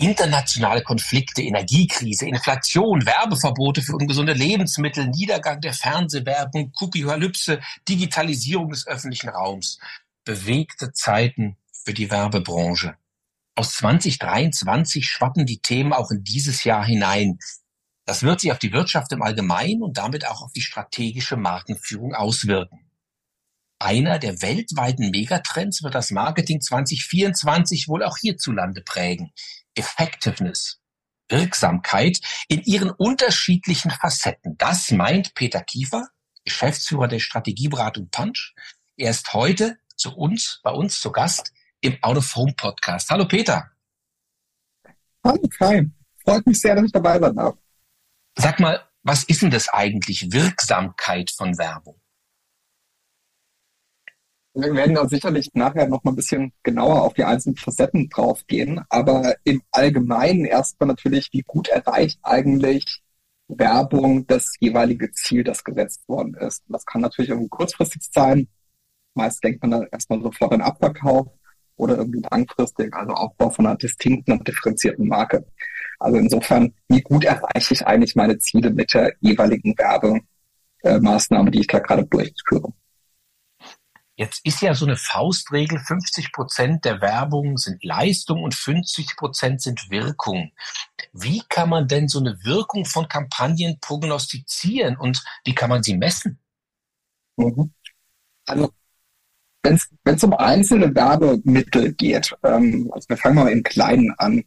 Internationale Konflikte, Energiekrise, Inflation, Werbeverbote für ungesunde Lebensmittel, Niedergang der Fernsehwerbung, Cookie-Hypse, Digitalisierung des öffentlichen Raums. Bewegte Zeiten für die Werbebranche. Aus 2023 schwappen die Themen auch in dieses Jahr hinein. Das wird sich auf die Wirtschaft im Allgemeinen und damit auch auf die strategische Markenführung auswirken. Einer der weltweiten Megatrends wird das Marketing 2024 wohl auch hierzulande prägen. Effectiveness, Wirksamkeit in ihren unterschiedlichen Facetten. Das meint Peter Kiefer, Geschäftsführer der Strategieberatung Punch. Er ist heute zu uns, bei uns zu Gast im Out of Home Podcast. Hallo Peter. Hallo Kai. Freut mich sehr, dass ich dabei sein darf. Sag mal, was ist denn das eigentlich, Wirksamkeit von Werbung? Wir werden da sicherlich nachher noch mal ein bisschen genauer auf die einzelnen Facetten drauf gehen. Aber im Allgemeinen erstmal natürlich, wie gut erreicht eigentlich Werbung das jeweilige Ziel, das gesetzt worden ist. Das kann natürlich irgendwie kurzfristig sein. Meist denkt man dann erstmal sofort an Abverkauf oder irgendwie langfristig, also Aufbau von einer distinkten und differenzierten Marke. Also insofern, wie gut erreiche ich eigentlich meine Ziele mit der jeweiligen Werbemaßnahme, die ich da gerade durchführe? Jetzt ist ja so eine Faustregel, 50 Prozent der Werbung sind Leistung und 50 Prozent sind Wirkung. Wie kann man denn so eine Wirkung von Kampagnen prognostizieren und wie kann man sie messen? Mhm. Also wenn es um einzelne Werbemittel geht, ähm, also wir fangen mal im Kleinen an,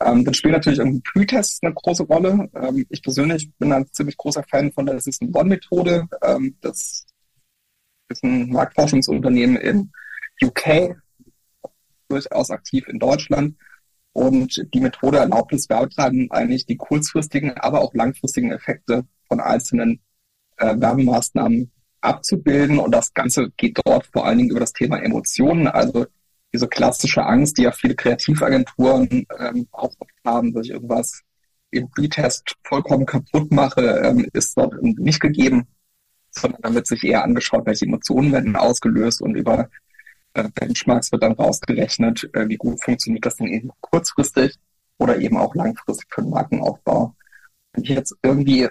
ähm, dann spielt natürlich irgendwie Pre-Tests eine große Rolle. Ähm, ich persönlich bin ein ziemlich großer Fan von der System One-Methode. Ähm, das ist ein Marktforschungsunternehmen in UK, durchaus aktiv in Deutschland. Und die Methode erlaubt es Werbetreibenden eigentlich die kurzfristigen, aber auch langfristigen Effekte von einzelnen äh, Werbemaßnahmen abzubilden. Und das Ganze geht dort vor allen Dingen über das Thema Emotionen, also diese klassische Angst, die ja viele Kreativagenturen ähm, auch haben, dass ich irgendwas im Pre-Test vollkommen kaputt mache, ähm, ist dort nicht gegeben, sondern dann wird sich eher angeschaut, welche Emotionen werden ausgelöst und über äh, Benchmarks wird dann rausgerechnet, äh, wie gut funktioniert das denn eben kurzfristig oder eben auch langfristig für den Markenaufbau. Wenn ich jetzt irgendwie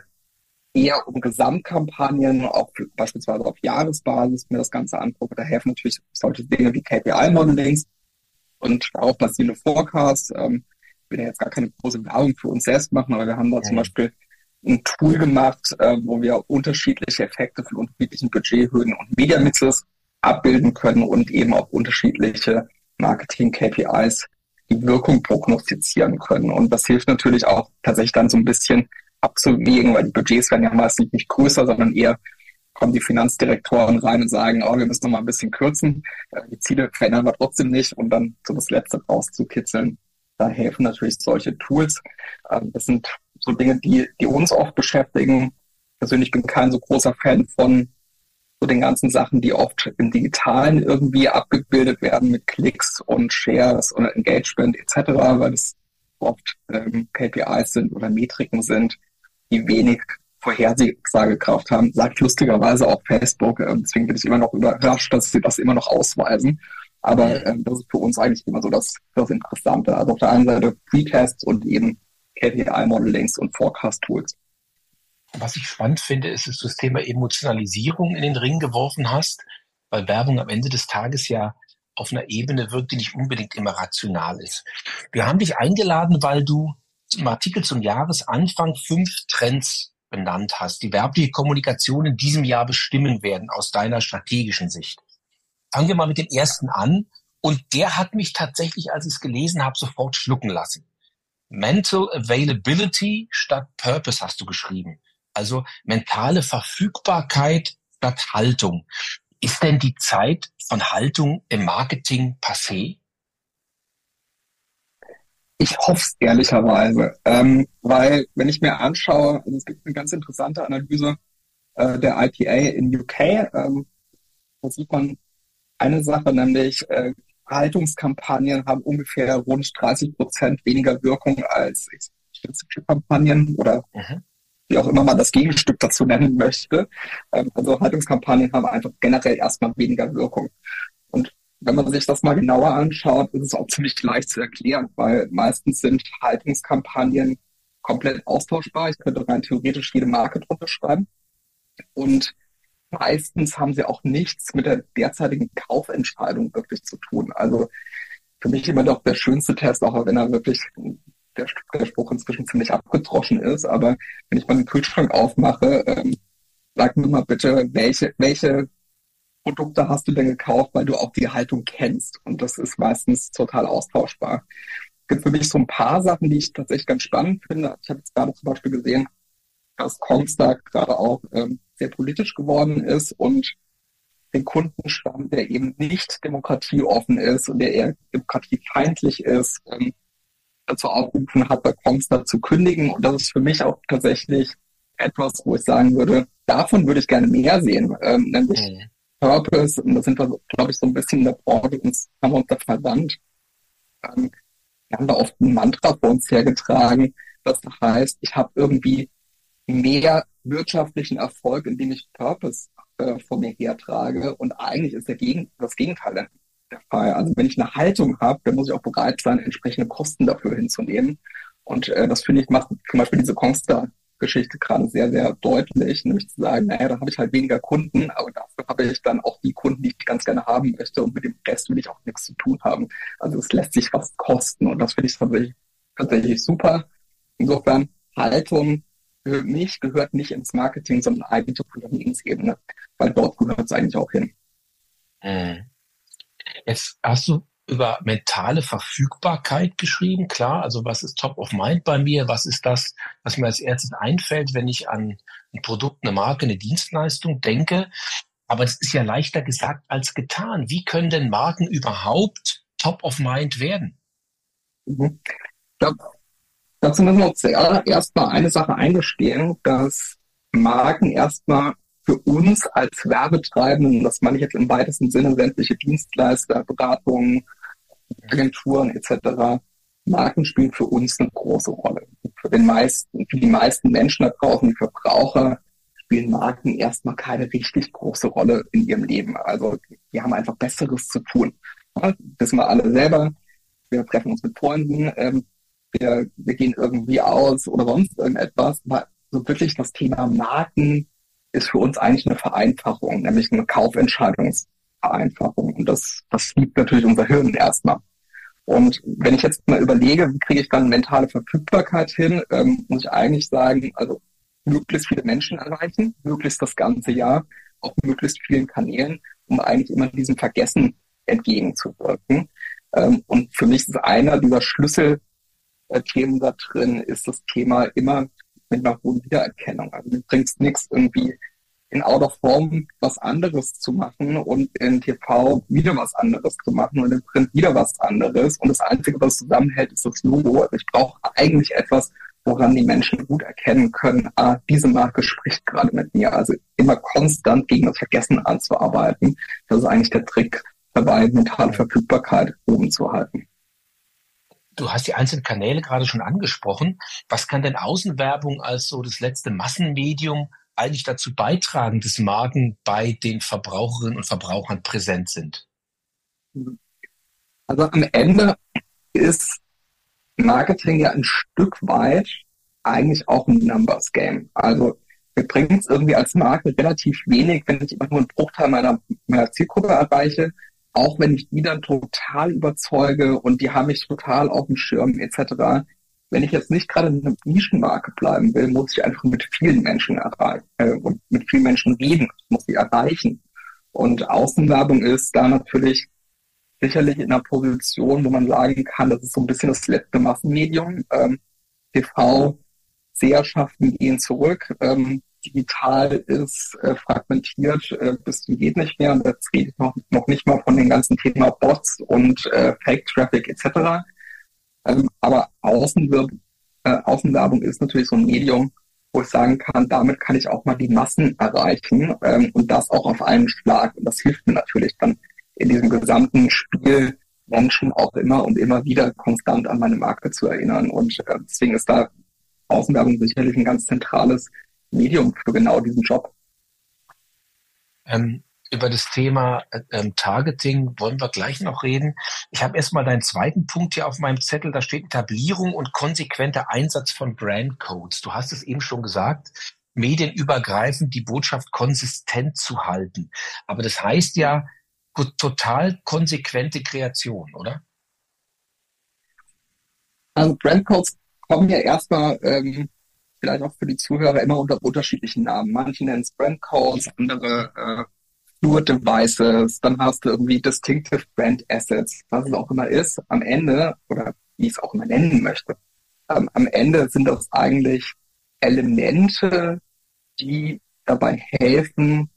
eher um Gesamtkampagnen, auch beispielsweise auf Jahresbasis mir das Ganze angucke. Da helfen natürlich solche Dinge wie KPI-Modelings und darauf basierende Forecasts. Ähm, ich will ja jetzt gar keine große Werbung für uns selbst machen, aber wir haben da ja. zum Beispiel ein Tool gemacht, äh, wo wir unterschiedliche Effekte von unterschiedlichen Budgethöhen und Media-Mixes abbilden können und eben auch unterschiedliche Marketing-KPIs die Wirkung prognostizieren können. Und das hilft natürlich auch tatsächlich dann so ein bisschen abzuwägen, weil die Budgets werden ja meistens nicht größer, sondern eher kommen die Finanzdirektoren rein und sagen, oh, wir müssen noch mal ein bisschen kürzen. Äh, die Ziele verändern wir trotzdem nicht, um dann so das Letzte rauszukitzeln. Da helfen natürlich solche Tools. Ähm, das sind so Dinge, die, die uns oft beschäftigen. Persönlich bin kein so großer Fan von so den ganzen Sachen, die oft im Digitalen irgendwie abgebildet werden mit Klicks und Shares oder Engagement etc., weil es oft ähm, KPIs sind oder Metriken sind, die wenig Vorhersagekraft haben, sagt lustigerweise auch Facebook. Ähm, deswegen bin ich immer noch überrascht, dass sie das immer noch ausweisen. Aber ähm, das ist für uns eigentlich immer so das, das Interessante. Also auf der einen Seite Precasts und eben KPI-Modelings und Forecast-Tools. Was ich spannend finde, ist, dass du das Thema Emotionalisierung in den Ring geworfen hast, weil Werbung am Ende des Tages ja auf einer Ebene wirkt, die nicht unbedingt immer rational ist. Wir haben dich eingeladen, weil du im Artikel zum Jahresanfang fünf Trends benannt hast, die werbliche Kommunikation in diesem Jahr bestimmen werden aus deiner strategischen Sicht. Fangen wir mal mit dem ersten an. Und der hat mich tatsächlich, als ich es gelesen habe, sofort schlucken lassen. Mental Availability statt Purpose hast du geschrieben. Also mentale Verfügbarkeit statt Haltung. Ist denn die Zeit von Haltung im Marketing passé? Ich hoffe es ehrlicherweise, ähm, weil wenn ich mir anschaue, also es gibt eine ganz interessante Analyse äh, der IPA in UK, ähm, da sieht man eine Sache, nämlich äh, Haltungskampagnen haben ungefähr rund 30 Prozent weniger Wirkung als Kampagnen oder mhm. wie auch immer man das Gegenstück dazu nennen möchte. Ähm, also Haltungskampagnen haben einfach generell erstmal weniger Wirkung. Und wenn man sich das mal genauer anschaut, ist es auch ziemlich leicht zu erklären, weil meistens sind Haltungskampagnen komplett austauschbar. Ich könnte rein theoretisch jede Marke drunter schreiben. Und meistens haben sie auch nichts mit der derzeitigen Kaufentscheidung wirklich zu tun. Also für mich immer doch der schönste Test, auch wenn er wirklich der, der Spruch inzwischen ziemlich abgedroschen ist. Aber wenn ich mal den Kühlschrank aufmache, ähm, sag mir mal bitte, welche, welche Produkte hast du denn gekauft, weil du auch die Haltung kennst? Und das ist meistens total austauschbar. Es gibt für mich so ein paar Sachen, die ich tatsächlich ganz spannend finde. Ich habe jetzt gerade zum Beispiel gesehen, dass Comstock gerade auch ähm, sehr politisch geworden ist und den Kundenstamm, der eben nicht demokratieoffen ist und der eher demokratiefeindlich ist, ähm, dazu aufgerufen hat, bei Comstar zu kündigen. Und das ist für mich auch tatsächlich etwas, wo ich sagen würde, davon würde ich gerne mehr sehen, ähm, nämlich mhm. Purpose. Und da sind wir, glaube ich, so ein bisschen in der Branche, uns haben wir uns da verwandt. Ähm, wir haben da oft ein Mantra vor uns hergetragen, das heißt, ich habe irgendwie mehr wirtschaftlichen Erfolg, indem ich Purpose äh, vor mir hertrage. Und eigentlich ist der Gegen das Gegenteil der Fall. Also wenn ich eine Haltung habe, dann muss ich auch bereit sein, entsprechende Kosten dafür hinzunehmen. Und äh, das finde ich macht zum Beispiel diese Consta-Geschichte gerade sehr, sehr deutlich, nämlich zu sagen, naja, da habe ich halt weniger Kunden, aber dafür habe ich dann auch die Kunden, die ich ganz gerne haben möchte und mit dem Rest will ich auch nichts zu tun haben. Also es lässt sich was kosten und das finde ich tatsächlich, tatsächlich super. Insofern Haltung für mich gehört nicht ins Marketing, sondern eigentlich auf Unternehmensebene, weil dort gehört es eigentlich auch hin. Mhm. Jetzt hast du über mentale Verfügbarkeit geschrieben, klar. Also was ist top of mind bei mir? Was ist das, was mir als erstes einfällt, wenn ich an ein Produkt, eine Marke, eine Dienstleistung denke? Aber das ist ja leichter gesagt als getan. Wie können denn Marken überhaupt top of mind werden? Mhm. Ich glaube, dazu müssen wir uns zuerst mal eine Sache eingestehen, dass Marken erstmal für uns als Werbetreibenden, das meine ich jetzt im weitesten Sinne, sämtliche Dienstleister, Beratungen, Agenturen etc., Marken spielen für uns eine große Rolle. Für den meisten, für die meisten Menschen da draußen, die Verbraucher, spielen Marken erstmal keine richtig große Rolle in ihrem Leben. Also die haben einfach Besseres zu tun. Ja, wissen wir alle selber. Wir treffen uns mit Freunden, ähm, wir, wir gehen irgendwie aus oder sonst irgendetwas. Aber so wirklich das Thema Marken ist für uns eigentlich eine Vereinfachung, nämlich eine Kaufentscheidungsvereinfachung. Und das, das liebt natürlich unser Hirn erstmal. Und wenn ich jetzt mal überlege, wie kriege ich dann mentale Verfügbarkeit hin, ähm, muss ich eigentlich sagen, also möglichst viele Menschen erreichen, möglichst das ganze Jahr, auf möglichst vielen Kanälen, um eigentlich immer diesem Vergessen entgegenzuwirken. Ähm, und für mich ist einer dieser Schlüsselthemen da drin, ist das Thema immer mit einer hohen Wiedererkennung. Also bringt es nichts, irgendwie in Out of Form was anderes zu machen und in TV wieder was anderes zu machen und in Print wieder was anderes. Und das Einzige, was zusammenhält, ist das Logo. Ich brauche eigentlich etwas, woran die Menschen gut erkennen können, ah, diese Marke spricht gerade mit mir. Also immer konstant gegen das Vergessen anzuarbeiten. Das ist eigentlich der Trick dabei, mentale Verfügbarkeit oben zu halten. Du hast die einzelnen Kanäle gerade schon angesprochen. Was kann denn Außenwerbung als so das letzte Massenmedium eigentlich dazu beitragen, dass Marken bei den Verbraucherinnen und Verbrauchern präsent sind? Also am Ende ist Marketing ja ein Stück weit eigentlich auch ein Numbers Game. Also mir bringt es irgendwie als Marke relativ wenig, wenn ich immer nur einen Bruchteil meiner, meiner Zielgruppe erreiche, auch wenn ich die dann total überzeuge und die haben mich total auf dem Schirm etc. Wenn ich jetzt nicht gerade in einer Nischenmarke bleiben will, muss ich einfach mit vielen Menschen erreichen äh, und mit vielen Menschen reden. Muss sie erreichen. Und Außenwerbung ist da natürlich sicherlich in einer Position, wo man sagen kann, das ist so ein bisschen das letzte Massenmedium. Ähm, TV, Seherschaften gehen zurück. Ähm, digital ist äh, fragmentiert äh, bis zum geht nicht mehr. Und jetzt rede ich noch, noch nicht mal von den ganzen Thema Bots und äh, Fake Traffic etc. Ähm, aber Außenwirb äh, Außenwerbung ist natürlich so ein Medium, wo ich sagen kann, damit kann ich auch mal die Massen erreichen ähm, und das auch auf einen Schlag. Und das hilft mir natürlich dann in diesem gesamten Spiel Menschen auch immer und immer wieder konstant an meine Marke zu erinnern. Und äh, deswegen ist da Außenwerbung sicherlich ein ganz zentrales Medium für genau diesen Job. Ähm, über das Thema äh, ähm, Targeting wollen wir gleich noch reden. Ich habe erstmal deinen zweiten Punkt hier auf meinem Zettel. Da steht Etablierung und konsequenter Einsatz von Brandcodes. Du hast es eben schon gesagt, medienübergreifend die Botschaft konsistent zu halten. Aber das heißt ja total konsequente Kreation, oder? Also Brandcodes kommen ja erstmal ähm, vielleicht auch für die Zuhörer immer unter unterschiedlichen Namen. Manche nennen es Brandcodes, andere äh, Fluid Devices, dann hast du irgendwie Distinctive Brand Assets, was es auch immer ist. Am Ende, oder wie ich es auch immer nennen möchte, ähm, am Ende sind das eigentlich Elemente, die dabei helfen,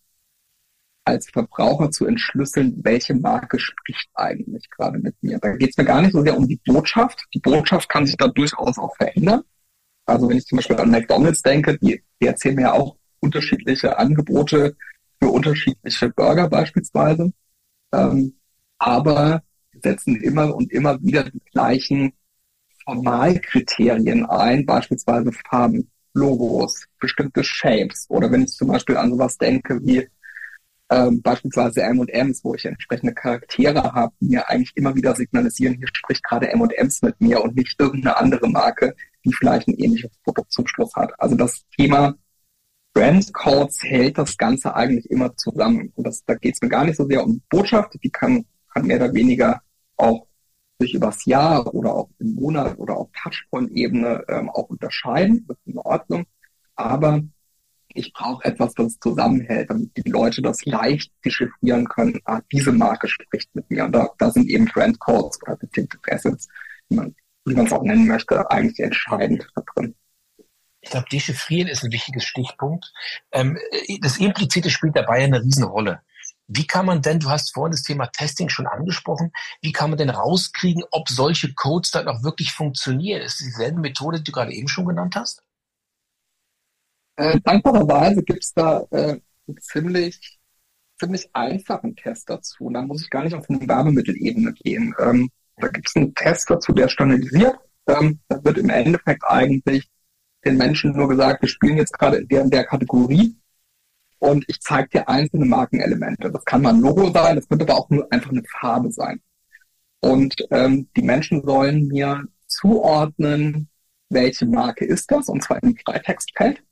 als Verbraucher zu entschlüsseln, welche Marke spricht eigentlich gerade mit mir. Da geht es mir gar nicht so sehr um die Botschaft. Die Botschaft kann sich da durchaus auch verändern. Also wenn ich zum Beispiel an McDonald's denke, die, die erzählen mir auch unterschiedliche Angebote für unterschiedliche Burger beispielsweise. Ähm, aber setzen immer und immer wieder die gleichen Formalkriterien ein, beispielsweise Farben, Logos, bestimmte Shapes. Oder wenn ich zum Beispiel an sowas denke wie ähm, beispielsweise M&M's, wo ich entsprechende Charaktere habe, die mir eigentlich immer wieder signalisieren, hier spricht gerade M&M's mit mir und nicht irgendeine andere Marke, die vielleicht ein ähnliches Produkt zum Schluss hat. Also das Thema Brand Codes hält das Ganze eigentlich immer zusammen. Und das, da geht es mir gar nicht so sehr um Botschaft, die kann, kann mehr oder weniger auch sich übers Jahr oder auch im Monat oder auf Touchpoint-Ebene ähm, auch unterscheiden. Das ist in Ordnung. Aber ich brauche etwas, das zusammenhält, damit die Leute das leicht dechiffrieren können. Ah, diese Marke spricht mit mir. Und da, da sind eben Brand Codes oder Distinctive Assets, wie man wie man es auch nennen möchte, eigentlich entscheidend da drin. Ich glaube, dechiffrieren ist ein wichtiges Stichpunkt. Ähm, das Implizite spielt dabei eine Riesenrolle. Wie kann man denn, du hast vorhin das Thema Testing schon angesprochen, wie kann man denn rauskriegen, ob solche Codes dann auch wirklich funktionieren? Ist das dieselbe Methode, die du gerade eben schon genannt hast? Äh, dankbarerweise gibt es da äh, einen ziemlich, ziemlich einfachen Test dazu. Da muss ich gar nicht auf eine Werbemittelebene gehen. Ähm, da gibt es einen Test dazu, der standardisiert. Ähm, da wird im Endeffekt eigentlich den Menschen nur gesagt, wir spielen jetzt gerade in der, in der Kategorie und ich zeige dir einzelne Markenelemente. Das kann mal ein Logo sein, das könnte aber auch nur einfach eine Farbe sein. Und ähm, die Menschen sollen mir zuordnen, welche Marke ist das, und zwar im Freitextfeld.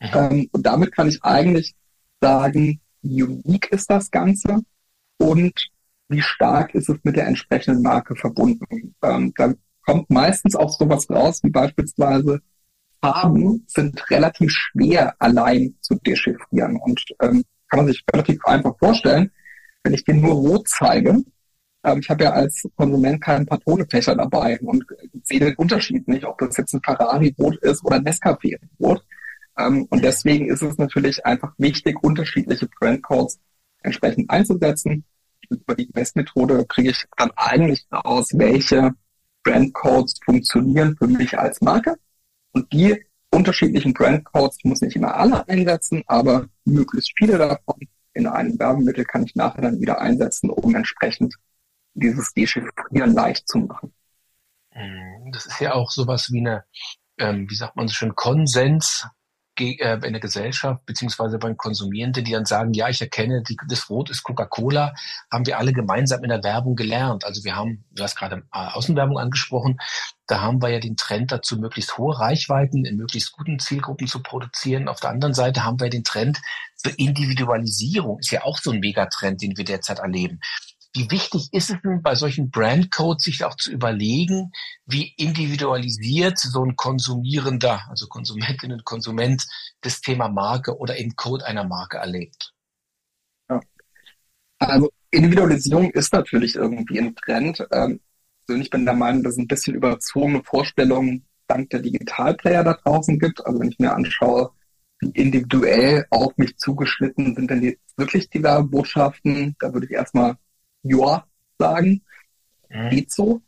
Mhm. Ähm, und damit kann ich eigentlich sagen, wie unique ist das Ganze und wie stark ist es mit der entsprechenden Marke verbunden. Ähm, da kommt meistens auch sowas raus, wie beispielsweise Farben sind relativ schwer allein zu dechiffrieren und ähm, kann man sich relativ einfach vorstellen, wenn ich dir nur rot zeige, ähm, ich habe ja als Konsument keinen Patronefächer dabei und sehe den Unterschied nicht, ob das jetzt ein Ferrari-Rot ist oder ein Nescafé-Rot. Ähm, und deswegen ist es natürlich einfach wichtig, unterschiedliche Brandcodes entsprechend einzusetzen über die Messmethode kriege ich dann eigentlich raus, welche Brandcodes funktionieren für mich als Marke. Und die unterschiedlichen Brandcodes, muss nicht immer alle einsetzen, aber möglichst viele davon in einem Werbemittel kann ich nachher dann wieder einsetzen, um entsprechend dieses Dechiffrieren leicht zu machen. Mhm. Das ist ja auch sowas wie eine, ähm, wie sagt man so schön, Konsens in der Gesellschaft beziehungsweise beim Konsumierenden, die dann sagen, ja, ich erkenne, die, das Rot ist Coca-Cola, haben wir alle gemeinsam in der Werbung gelernt. Also wir haben, du hast gerade äh, Außenwerbung angesprochen, da haben wir ja den Trend dazu, möglichst hohe Reichweiten in möglichst guten Zielgruppen zu produzieren. Auf der anderen Seite haben wir den Trend zur Individualisierung, ist ja auch so ein Megatrend, den wir derzeit erleben. Wie wichtig ist es denn bei solchen Brandcodes, sich auch zu überlegen, wie individualisiert so ein Konsumierender, also Konsumentin und Konsument, das Thema Marke oder eben Code einer Marke erlebt? Ja. Also Individualisierung ist natürlich irgendwie ein Trend. Ähm, persönlich bin der Meinung, dass es ein bisschen überzogene Vorstellungen dank der Digitalplayer da draußen gibt. Also wenn ich mir anschaue, wie individuell auf mich zugeschnitten sind denn jetzt wirklich die Werbotschaften, da würde ich erstmal ja sagen. Mhm. Geht so.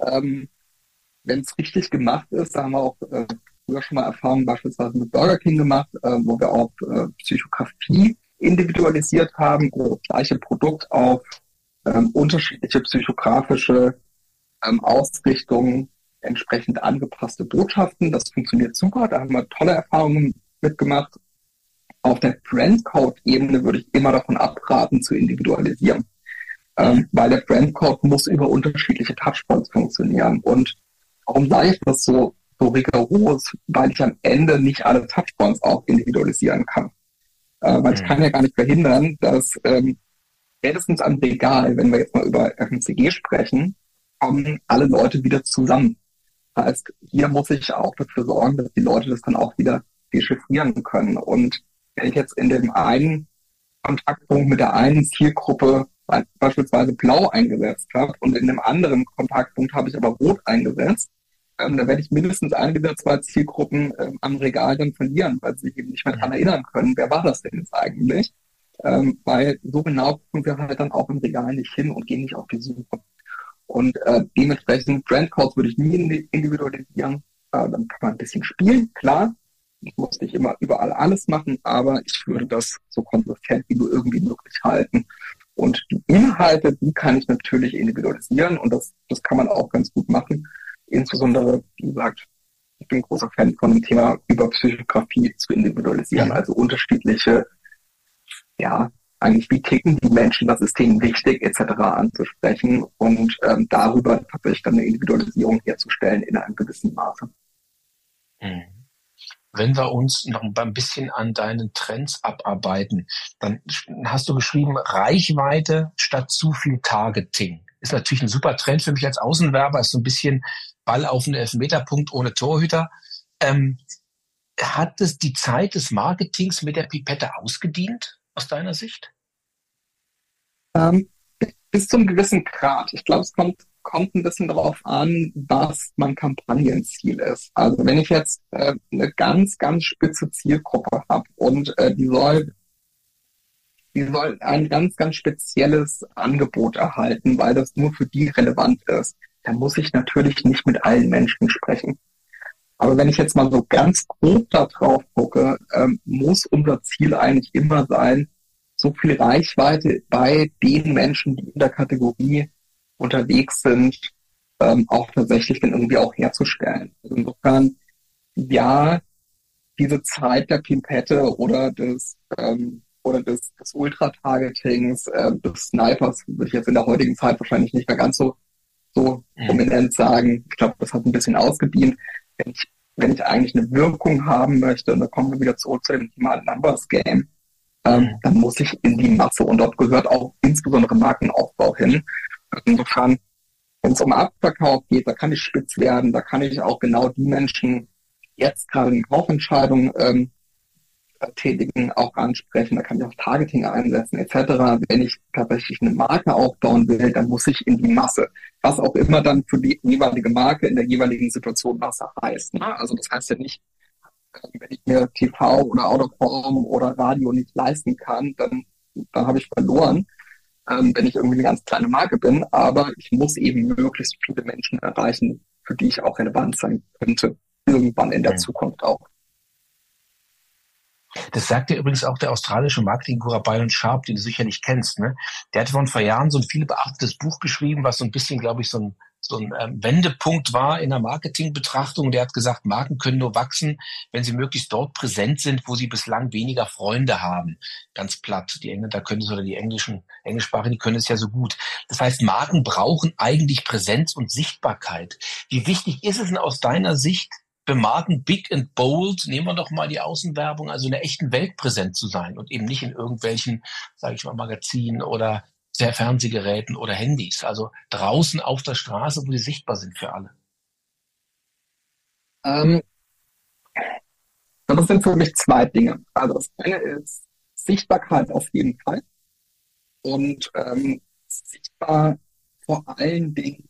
Ähm, Wenn es richtig gemacht ist, da haben wir auch äh, früher schon mal Erfahrungen beispielsweise mit Burger King gemacht, äh, wo wir auch äh, Psychografie individualisiert haben, wo das gleiche Produkt auf ähm, unterschiedliche psychografische ähm, Ausrichtungen entsprechend angepasste Botschaften. Das funktioniert super. Da haben wir tolle Erfahrungen mitgemacht. auf der Brandcode-Ebene würde ich immer davon abraten, zu individualisieren. Ähm, weil der Brandcode muss über unterschiedliche Touchpoints funktionieren. Und warum sage ich das so, so rigoros? Weil ich am Ende nicht alle Touchpoints auch individualisieren kann. Äh, weil mhm. ich kann ja gar nicht verhindern, dass ähm, spätestens am Regal, wenn wir jetzt mal über FMCG sprechen, kommen alle Leute wieder zusammen. Das heißt, hier muss ich auch dafür sorgen, dass die Leute das dann auch wieder dechiffrieren können. Und wenn ich jetzt in dem einen Kontaktpunkt mit der einen Zielgruppe beispielsweise blau eingesetzt habe und in einem anderen Kontaktpunkt habe ich aber rot eingesetzt, ähm, da werde ich mindestens eine dieser zwei Zielgruppen ähm, am Regal dann verlieren, weil sie sich eben nicht mehr daran erinnern können, wer war das denn jetzt eigentlich? Ähm, weil so genau gucken wir halt dann auch im Regal nicht hin und gehen nicht auf die Suche. Und äh, dementsprechend Brandcodes würde ich nie individualisieren. Äh, dann kann man ein bisschen spielen, klar. Ich muss nicht immer überall alles machen, aber ich würde das so konsistent wie nur irgendwie möglich halten. Und die Inhalte, die kann ich natürlich individualisieren und das, das kann man auch ganz gut machen. Insbesondere, wie gesagt, ich bin großer Fan von dem Thema über Psychografie zu individualisieren, also unterschiedliche, ja, eigentlich wie ticken die Menschen, das System wichtig etc. anzusprechen und ähm, darüber tatsächlich dann eine Individualisierung herzustellen in einem gewissen Maße. Mhm. Wenn wir uns noch ein bisschen an deinen Trends abarbeiten, dann hast du geschrieben, Reichweite statt zu viel Targeting. Ist natürlich ein super Trend für mich als Außenwerber, ist so ein bisschen Ball auf den Elfmeterpunkt ohne Torhüter. Ähm, hat es die Zeit des Marketings mit der Pipette ausgedient, aus deiner Sicht? Ähm, bis zum gewissen Grad. Ich glaube, es kommt kommt ein bisschen darauf an, was mein Kampagnenziel ist. Also wenn ich jetzt äh, eine ganz, ganz spitze Zielgruppe habe und äh, die soll die soll ein ganz, ganz spezielles Angebot erhalten, weil das nur für die relevant ist, dann muss ich natürlich nicht mit allen Menschen sprechen. Aber wenn ich jetzt mal so ganz grob da drauf gucke, ähm, muss unser Ziel eigentlich immer sein, so viel Reichweite bei den Menschen, die in der Kategorie unterwegs sind, ähm, auch tatsächlich dann irgendwie auch herzustellen. Also insofern, ja, diese Zeit der Pimpette oder des ähm, oder des, des Ultra-Targetings, äh, des Snipers, würde ich jetzt in der heutigen Zeit wahrscheinlich nicht mehr ganz so, so mhm. prominent sagen. Ich glaube, das hat ein bisschen ausgedient. Wenn ich, wenn ich eigentlich eine Wirkung haben möchte, und da kommen wir wieder zurück zu dem Thema Numbers Game, ähm, mhm. dann muss ich in die Masse und dort gehört auch insbesondere Markenaufbau hin. Insofern, wenn es um Abverkauf geht, da kann ich spitz werden, da kann ich auch genau die Menschen, jetzt gerade eine Kaufentscheidung ähm, tätigen, auch ansprechen, da kann ich auch Targeting einsetzen etc. Wenn ich tatsächlich eine Marke aufbauen will, dann muss ich in die Masse, was auch immer dann für die jeweilige Marke in der jeweiligen Situation Masse heißt. Ne? Also das heißt ja nicht, wenn ich mir TV oder Autoform oder Radio nicht leisten kann, dann, dann habe ich verloren ähm, wenn ich irgendwie eine ganz kleine Marke bin, aber ich muss eben möglichst viele Menschen erreichen, für die ich auch relevant sein könnte, irgendwann in der mhm. Zukunft auch. Das sagt ja übrigens auch der australische Marketing-Guru Byron Sharp, den du sicherlich kennst. Ne? Der hat vor ein paar Jahren so ein viel beachtetes Buch geschrieben, was so ein bisschen, glaube ich, so ein so ein ähm, Wendepunkt war in der Marketingbetrachtung. Der hat gesagt, Marken können nur wachsen, wenn sie möglichst dort präsent sind, wo sie bislang weniger Freunde haben. Ganz platt. Die Engländer können es oder die englischen, englischsprachigen, die können es ja so gut. Das heißt, Marken brauchen eigentlich Präsenz und Sichtbarkeit. Wie wichtig ist es denn aus deiner Sicht, für Marken big and bold, nehmen wir doch mal die Außenwerbung, also in der echten Welt präsent zu sein und eben nicht in irgendwelchen, sage ich mal, Magazinen oder Fernsehgeräten oder Handys. Also draußen auf der Straße, wo sie sichtbar sind für alle. Ähm, das sind für mich zwei Dinge. Also das eine ist Sichtbarkeit auf jeden Fall. Und ähm, sichtbar vor allen Dingen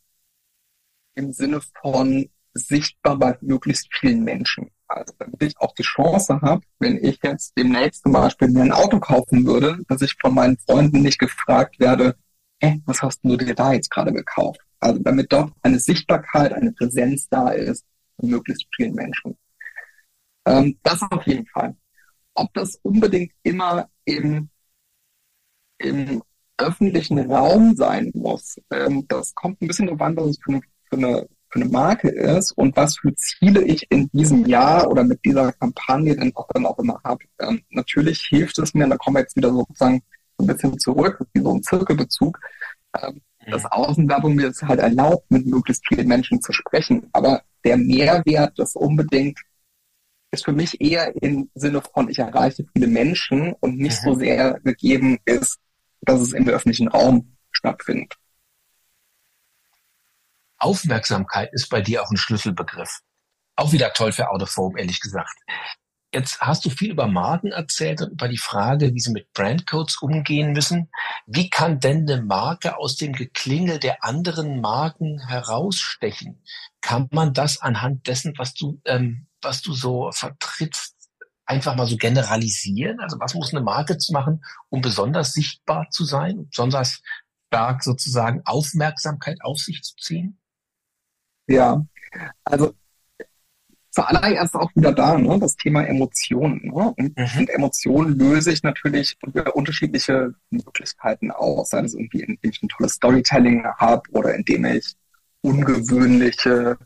im Sinne von sichtbar bei möglichst vielen Menschen. Also damit ich auch die Chance habe, wenn ich jetzt demnächst zum Beispiel mir ein Auto kaufen würde, dass ich von meinen Freunden nicht gefragt werde, hey, was hast du dir da jetzt gerade gekauft? Also damit dort eine Sichtbarkeit, eine Präsenz da ist von möglichst vielen Menschen. Ähm, das auf jeden Fall. Ob das unbedingt immer im, im öffentlichen Raum sein muss, ähm, das kommt ein bisschen darauf an, was es für eine, für eine für eine Marke ist und was für Ziele ich in diesem Jahr oder mit dieser Kampagne denn auch dann auch immer habe. Ähm, natürlich hilft es mir, da kommen wir jetzt wieder sozusagen so ein bisschen zurück, wie so ein Zirkelbezug, ähm, mhm. dass Außenwerbung mir es halt erlaubt, mit möglichst vielen Menschen zu sprechen. Aber der Mehrwert das unbedingt ist für mich eher im Sinne von, ich erreiche viele Menschen und nicht mhm. so sehr gegeben ist, dass es im öffentlichen Raum stattfindet. Aufmerksamkeit ist bei dir auch ein Schlüsselbegriff. Auch wieder toll für Out of Form, ehrlich gesagt. Jetzt hast du viel über Marken erzählt und über die Frage, wie sie mit Brandcodes umgehen müssen. Wie kann denn eine Marke aus dem Geklingel der anderen Marken herausstechen? Kann man das anhand dessen, was du, ähm, was du so vertrittst, einfach mal so generalisieren? Also was muss eine Marke machen, um besonders sichtbar zu sein, besonders stark sozusagen Aufmerksamkeit auf sich zu ziehen? Ja, also zuallererst auch wieder da, ne, das Thema Emotionen. Ne? Und, mhm. und, Emotionen löse ich natürlich über unterschiedliche Möglichkeiten aus. Sei es irgendwie, indem ich ein tolles Storytelling habe oder indem ich ungewöhnliche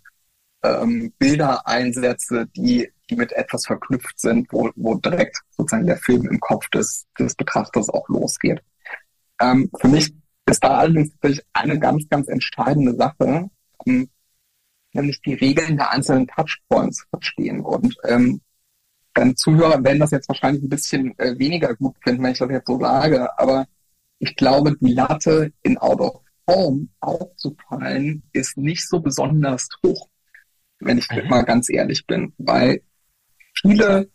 ähm, Bilder einsetze, die, die mit etwas verknüpft sind, wo, wo direkt sozusagen der Film im Kopf des, des Betrachters auch losgeht. Ähm, für mich ist da allerdings natürlich eine ganz, ganz entscheidende Sache, ähm, nämlich die Regeln der einzelnen Touchpoints verstehen. Und ähm, deine Zuhörer werden das jetzt wahrscheinlich ein bisschen äh, weniger gut finden, wenn ich das jetzt so sage, aber ich glaube, die Latte in Out of Form aufzufallen, ist nicht so besonders hoch, wenn ich mhm. mal ganz ehrlich bin, weil viele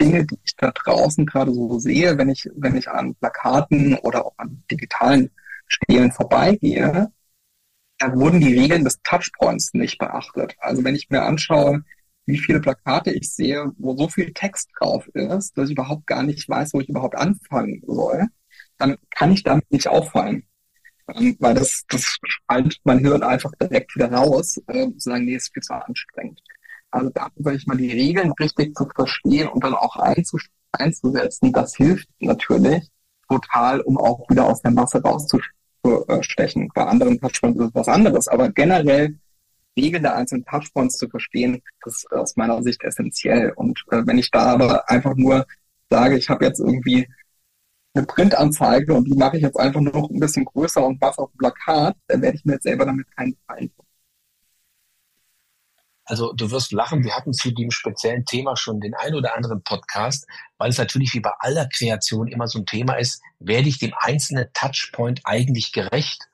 Dinge, die ich da draußen gerade so sehe, wenn ich, wenn ich an Plakaten oder auch an digitalen Stelen vorbeigehe, da wurden die Regeln des Touchpoints nicht beachtet. Also wenn ich mir anschaue, wie viele Plakate ich sehe, wo so viel Text drauf ist, dass ich überhaupt gar nicht weiß, wo ich überhaupt anfangen soll, dann kann ich damit nicht auffallen. Ähm, weil das, das spaltet mein Hirn einfach direkt wieder raus, äh, zu sagen, nee, ist viel zu anstrengend. Also da, sage ich mal, die Regeln richtig zu verstehen und dann auch einzusetzen, das hilft natürlich total, um auch wieder aus der Masse rauszuspringen stechen. Bei anderen Touchpoints ist es was anderes, aber generell Regeln der einzelnen Touchpoints zu verstehen, ist aus meiner Sicht essentiell. Und äh, wenn ich da aber einfach nur sage, ich habe jetzt irgendwie eine Printanzeige und die mache ich jetzt einfach noch ein bisschen größer und was auf dem Plakat, dann werde ich mir jetzt selber damit keinen Gefallen tun. Also du wirst lachen, wir hatten zu dem speziellen Thema schon den ein oder anderen Podcast, weil es natürlich wie bei aller Kreation immer so ein Thema ist, werde ich dem einzelnen Touchpoint eigentlich gerecht?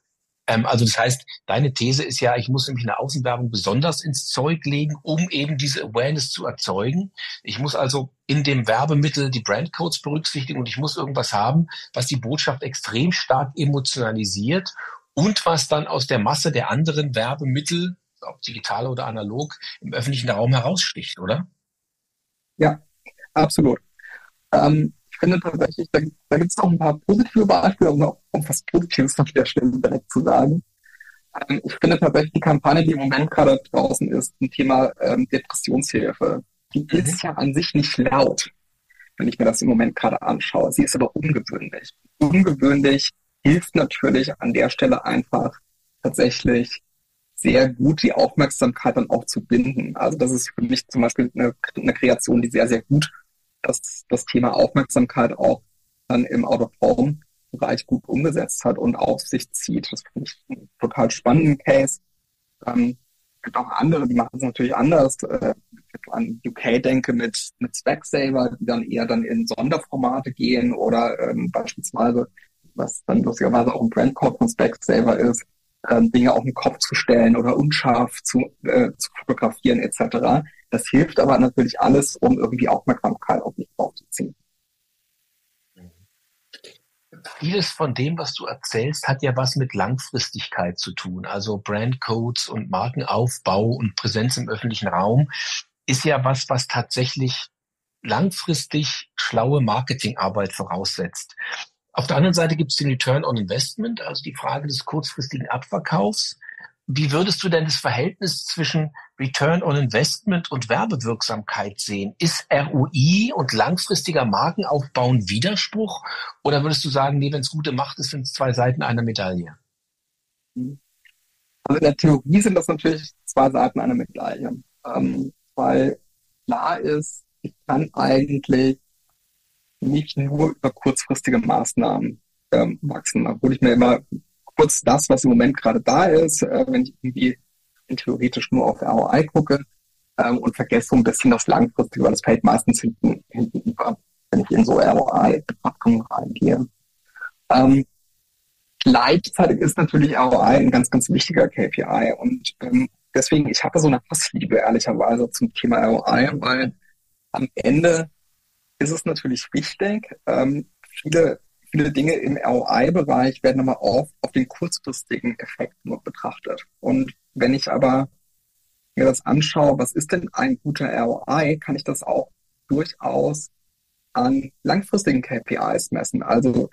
Ähm, also das heißt, deine These ist ja, ich muss nämlich eine Außenwerbung besonders ins Zeug legen, um eben diese Awareness zu erzeugen. Ich muss also in dem Werbemittel die Brandcodes berücksichtigen und ich muss irgendwas haben, was die Botschaft extrem stark emotionalisiert und was dann aus der Masse der anderen Werbemittel ob digital oder analog, im öffentlichen Raum heraussticht, oder? Ja, absolut. Ähm, ich finde tatsächlich, da, da gibt es auch ein paar positive Beispiele, um auch was Positives an der Stelle direkt zu sagen. Ähm, ich finde tatsächlich die Kampagne, die im Moment gerade draußen ist, ein Thema ähm, Depressionshilfe, die mhm. ist ja an sich nicht laut, wenn ich mir das im Moment gerade anschaue. Sie ist aber ungewöhnlich. Ungewöhnlich hilft natürlich an der Stelle einfach tatsächlich sehr gut die Aufmerksamkeit dann auch zu binden. Also das ist für mich zum Beispiel eine, eine Kreation, die sehr, sehr gut das, das Thema Aufmerksamkeit auch dann im Out-of-Home-Bereich gut umgesetzt hat und auf sich zieht. Das finde ich einen total spannenden Case. Ähm, gibt auch andere, die machen es natürlich anders. Äh, an UK denke mit, mit Specsavers, die dann eher dann in Sonderformate gehen oder ähm, beispielsweise, was dann lustigerweise auch ein Brandcode von Specsavers ist, ähm, Dinge auf den Kopf zu stellen oder unscharf zu, äh, zu fotografieren etc. Das hilft aber natürlich alles, um irgendwie Aufmerksamkeit auf mich draufzuziehen. Vieles von dem, was du erzählst, hat ja was mit Langfristigkeit zu tun. Also Brandcodes und Markenaufbau und Präsenz im öffentlichen Raum ist ja was, was tatsächlich langfristig schlaue Marketingarbeit voraussetzt. Auf der anderen Seite gibt es den Return on Investment, also die Frage des kurzfristigen Abverkaufs. Wie würdest du denn das Verhältnis zwischen Return on Investment und Werbewirksamkeit sehen? Ist ROI und langfristiger Markenaufbau ein Widerspruch? Oder würdest du sagen, nee, wenn es gute Macht ist, sind es zwei Seiten einer Medaille? Also in der Theorie sind das natürlich zwei Seiten einer Medaille. Ähm, weil klar ist, ich kann eigentlich nicht nur über kurzfristige Maßnahmen ähm, wachsen. Da hole ich mir immer kurz das, was im Moment gerade da ist, äh, wenn ich irgendwie theoretisch nur auf ROI gucke ähm, und vergesse so ein bisschen das Langfristige, weil das fällt meistens hinten, hinten über, wenn ich in so ROI-Betrachtungen reingehe. Ähm, gleichzeitig ist natürlich ROI ein ganz, ganz wichtiger KPI und ähm, deswegen, ich habe so eine Hassliebe ehrlicherweise zum Thema ROI, weil am Ende ist es natürlich wichtig, ähm, viele viele Dinge im ROI-Bereich werden aber oft auf den kurzfristigen Effekt nur betrachtet. Und wenn ich aber mir das anschaue, was ist denn ein guter ROI, kann ich das auch durchaus an langfristigen KPIs messen. Also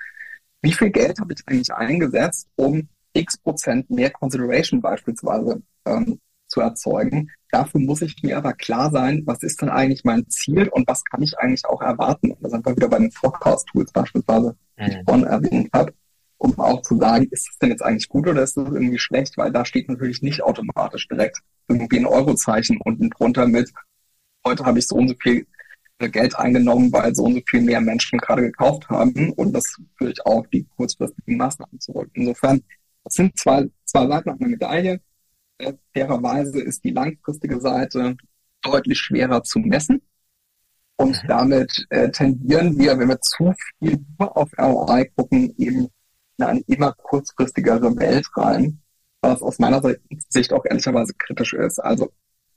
wie viel Geld habe ich eigentlich eingesetzt, um x Prozent mehr Consideration beispielsweise ähm, zu erzeugen. Dafür muss ich mir aber klar sein, was ist denn eigentlich mein Ziel und was kann ich eigentlich auch erwarten. Und da sind wir wieder bei den Forecast-Tools beispielsweise, die ich mhm. vorhin erwähnt habe, um auch zu sagen, ist es denn jetzt eigentlich gut oder ist es irgendwie schlecht, weil da steht natürlich nicht automatisch direkt irgendwie ein Eurozeichen unten drunter mit, heute habe ich so und so viel Geld eingenommen, weil so und so viel mehr Menschen gerade gekauft haben und das führe ich auch die kurzfristigen Maßnahmen zurück. Insofern, das sind zwei, zwei Seiten einer Medaille äh, fairerweise ist die langfristige Seite deutlich schwerer zu messen. Und mhm. damit äh, tendieren wir, wenn wir zu viel nur auf ROI gucken, eben in eine immer kurzfristigere Welt rein, was aus meiner Sicht auch ehrlicherweise kritisch ist. Also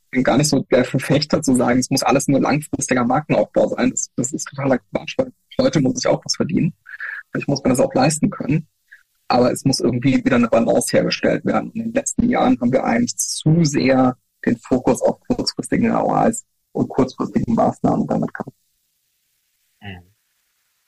ich bin gar nicht so der Verfechter zu sagen, es muss alles nur langfristiger Markenaufbau sein. Das, das ist totaler Quatsch, weil heute muss ich auch was verdienen. Ich muss mir das auch leisten können aber es muss irgendwie wieder eine Balance hergestellt werden. In den letzten Jahren haben wir eigentlich zu sehr den Fokus auf kurzfristigen ROIs und kurzfristigen Maßnahmen damit gehabt. Mhm.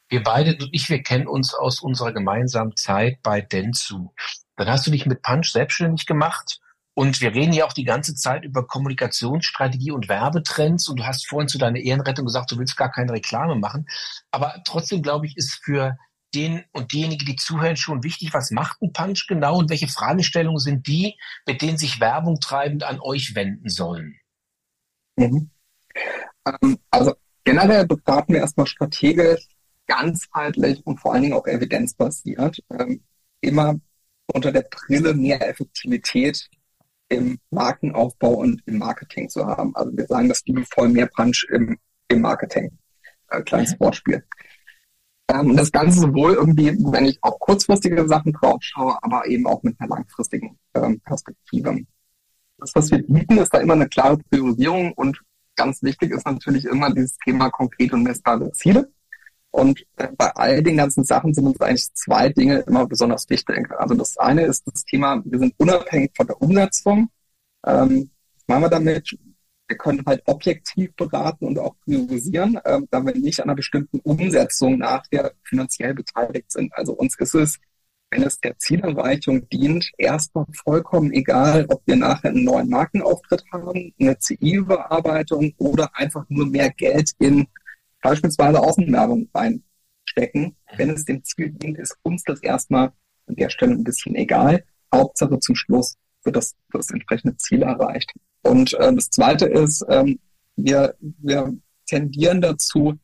Wir beide, du und ich, wir kennen uns aus unserer gemeinsamen Zeit bei Dentsu. Dann hast du dich mit Punch selbstständig gemacht und wir reden ja auch die ganze Zeit über Kommunikationsstrategie und Werbetrends und du hast vorhin zu deiner Ehrenrettung gesagt, du willst gar keine Reklame machen. Aber trotzdem, glaube ich, ist für den und diejenigen, die zuhören, schon wichtig, was macht ein Punch genau und welche Fragestellungen sind die, mit denen sich Werbung treibend an euch wenden sollen? Mhm. Ähm, also generell betrachten wir erstmal strategisch, ganzheitlich und vor allen Dingen auch evidenzbasiert, ähm, immer unter der Brille mehr Effektivität im Markenaufbau und im Marketing zu haben. Also wir sagen das liebevoll mehr Punch im, im Marketing. Äh, kleines mhm. Wortspiel. Ähm, das Ganze sowohl irgendwie, wenn ich auf kurzfristige Sachen drauf schaue, aber eben auch mit einer langfristigen ähm, Perspektive. Das, was wir bieten, ist da immer eine klare Priorisierung und ganz wichtig ist natürlich immer dieses Thema konkrete und messbare Ziele. Und äh, bei all den ganzen Sachen sind uns eigentlich zwei Dinge immer besonders wichtig. Also das eine ist das Thema, wir sind unabhängig von der Umsetzung. Ähm, was machen wir damit? Wir können halt objektiv beraten und auch priorisieren, äh, da wir nicht an einer bestimmten Umsetzung nachher finanziell beteiligt sind. Also uns ist es, wenn es der Zielerreichung dient, erstmal vollkommen egal, ob wir nachher einen neuen Markenauftritt haben, eine CI-Überarbeitung oder einfach nur mehr Geld in beispielsweise Außenwerbung reinstecken. Wenn es dem Ziel dient, ist uns das erstmal an der Stelle ein bisschen egal. Hauptsache zum Schluss wird das, das entsprechende Ziel erreicht. Und äh, das Zweite ist, ähm, wir, wir tendieren dazu,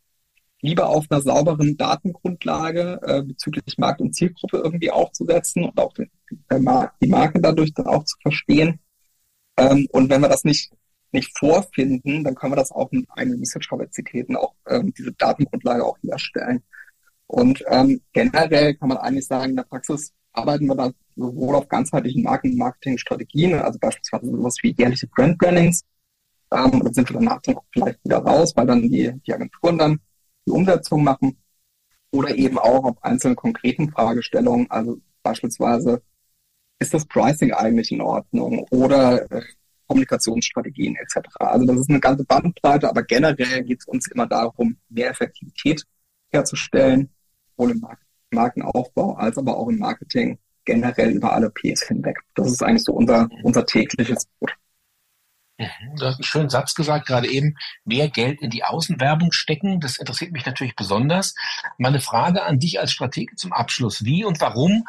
lieber auf einer sauberen Datengrundlage äh, bezüglich Markt und Zielgruppe irgendwie aufzusetzen und auch den, die Marke dadurch dann auch zu verstehen. Ähm, und wenn wir das nicht, nicht vorfinden, dann können wir das auch mit eigenen Research-Kapazitäten auch ähm, diese Datengrundlage auch herstellen. Und ähm, generell kann man eigentlich sagen, in der Praxis arbeiten wir da sowohl auf ganzheitlichen Marken- Marketingstrategien, also beispielsweise sowas wie jährliche Brand Plannings. Ähm, da sind wir danach dann auch vielleicht wieder raus, weil dann die, die Agenturen dann die Umsetzung machen. Oder eben auch auf einzelnen konkreten Fragestellungen, also beispielsweise, ist das Pricing eigentlich in Ordnung oder äh, Kommunikationsstrategien etc. Also das ist eine ganze Bandbreite, aber generell geht es uns immer darum, mehr Effektivität herzustellen, sowohl im Markenaufbau als aber auch im Marketing generell über alle Ps hinweg. Das ist eigentlich so unser, unser tägliches Brot. Mhm, du hast einen schönen Satz gesagt, gerade eben, mehr Geld in die Außenwerbung stecken. Das interessiert mich natürlich besonders. Meine Frage an dich als Stratege zum Abschluss. Wie und warum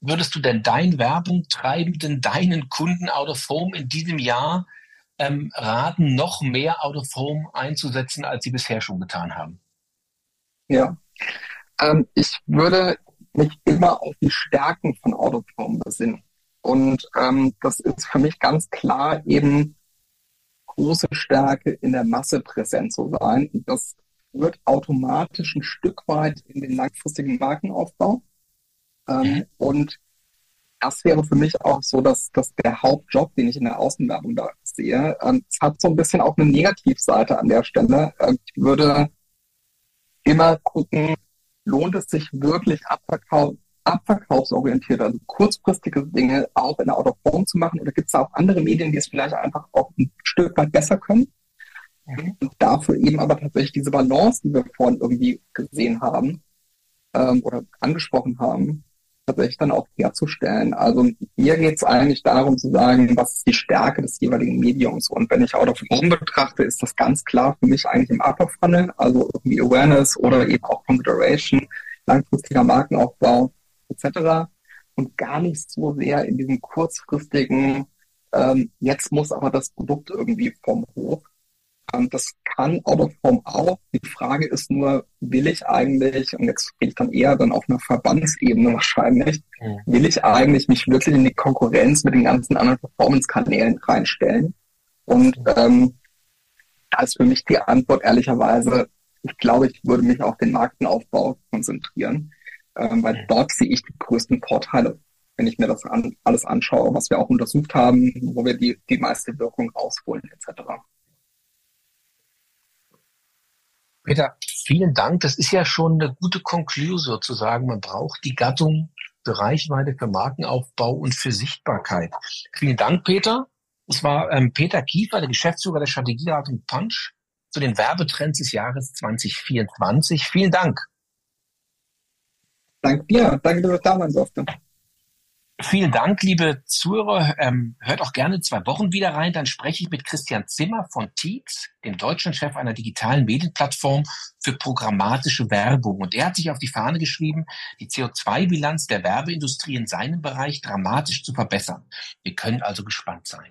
würdest du denn deinen Werbung treibenden, deinen Kunden out of home in diesem Jahr ähm, raten, noch mehr out of home einzusetzen, als sie bisher schon getan haben? Ja, ähm, ich würde mich immer auf die Stärken von home besinnen. Und ähm, das ist für mich ganz klar eben große Stärke in der Masse präsent zu sein. Das wird automatisch ein Stück weit in den langfristigen Markenaufbau. Ähm, mhm. Und das wäre für mich auch so, dass, dass der Hauptjob, den ich in der Außenwerbung da sehe, ähm, es hat so ein bisschen auch eine Negativseite an der Stelle. Ähm, ich würde immer gucken, lohnt es sich wirklich Abverkauf, abverkaufsorientiert, also kurzfristige Dinge auch in der Out-of-Home zu machen? Oder gibt es da auch andere Medien, die es vielleicht einfach auch ein Stück weit besser können? Und dafür eben aber tatsächlich diese Balance, die wir vorhin irgendwie gesehen haben ähm, oder angesprochen haben, tatsächlich dann auch herzustellen. Also mir geht es eigentlich darum zu sagen, was ist die Stärke des jeweiligen Mediums. Und wenn ich Out of Home betrachte, ist das ganz klar für mich eigentlich im Upper Funnel, also irgendwie Awareness oder eben auch Consideration, langfristiger Markenaufbau etc. Und gar nicht so sehr in diesem kurzfristigen, ähm, jetzt muss aber das Produkt irgendwie vom Hof. Ähm, das kann Out of Home auch. Die Frage ist nur, will ich eigentlich, und jetzt gehe ich dann eher dann auf einer Verbandsebene wahrscheinlich, mhm. will ich eigentlich mich wirklich in die Konkurrenz mit den ganzen anderen Performance-Kanälen reinstellen? Und ähm, da ist für mich die Antwort ehrlicherweise, ich glaube, ich würde mich auf den Markenaufbau konzentrieren ähm, weil dort sehe ich die größten Vorteile, wenn ich mir das an, alles anschaue, was wir auch untersucht haben, wo wir die, die meiste Wirkung rausholen etc. Peter, vielen Dank. Das ist ja schon eine gute Konklusion sozusagen. Man braucht die Gattung für Reichweite, für Markenaufbau und für Sichtbarkeit. Vielen Dank, Peter. Es war ähm, Peter Kiefer, der Geschäftsführer der Strategieratung Punch zu den Werbetrends des Jahres 2024. Vielen Dank. Danke dir. Danke, dass ich da sein. Vielen Dank, liebe Zuhörer. Ähm, hört auch gerne zwei Wochen wieder rein. Dann spreche ich mit Christian Zimmer von Teats, dem deutschen Chef einer digitalen Medienplattform für programmatische Werbung. Und er hat sich auf die Fahne geschrieben, die CO2-Bilanz der Werbeindustrie in seinem Bereich dramatisch zu verbessern. Wir können also gespannt sein.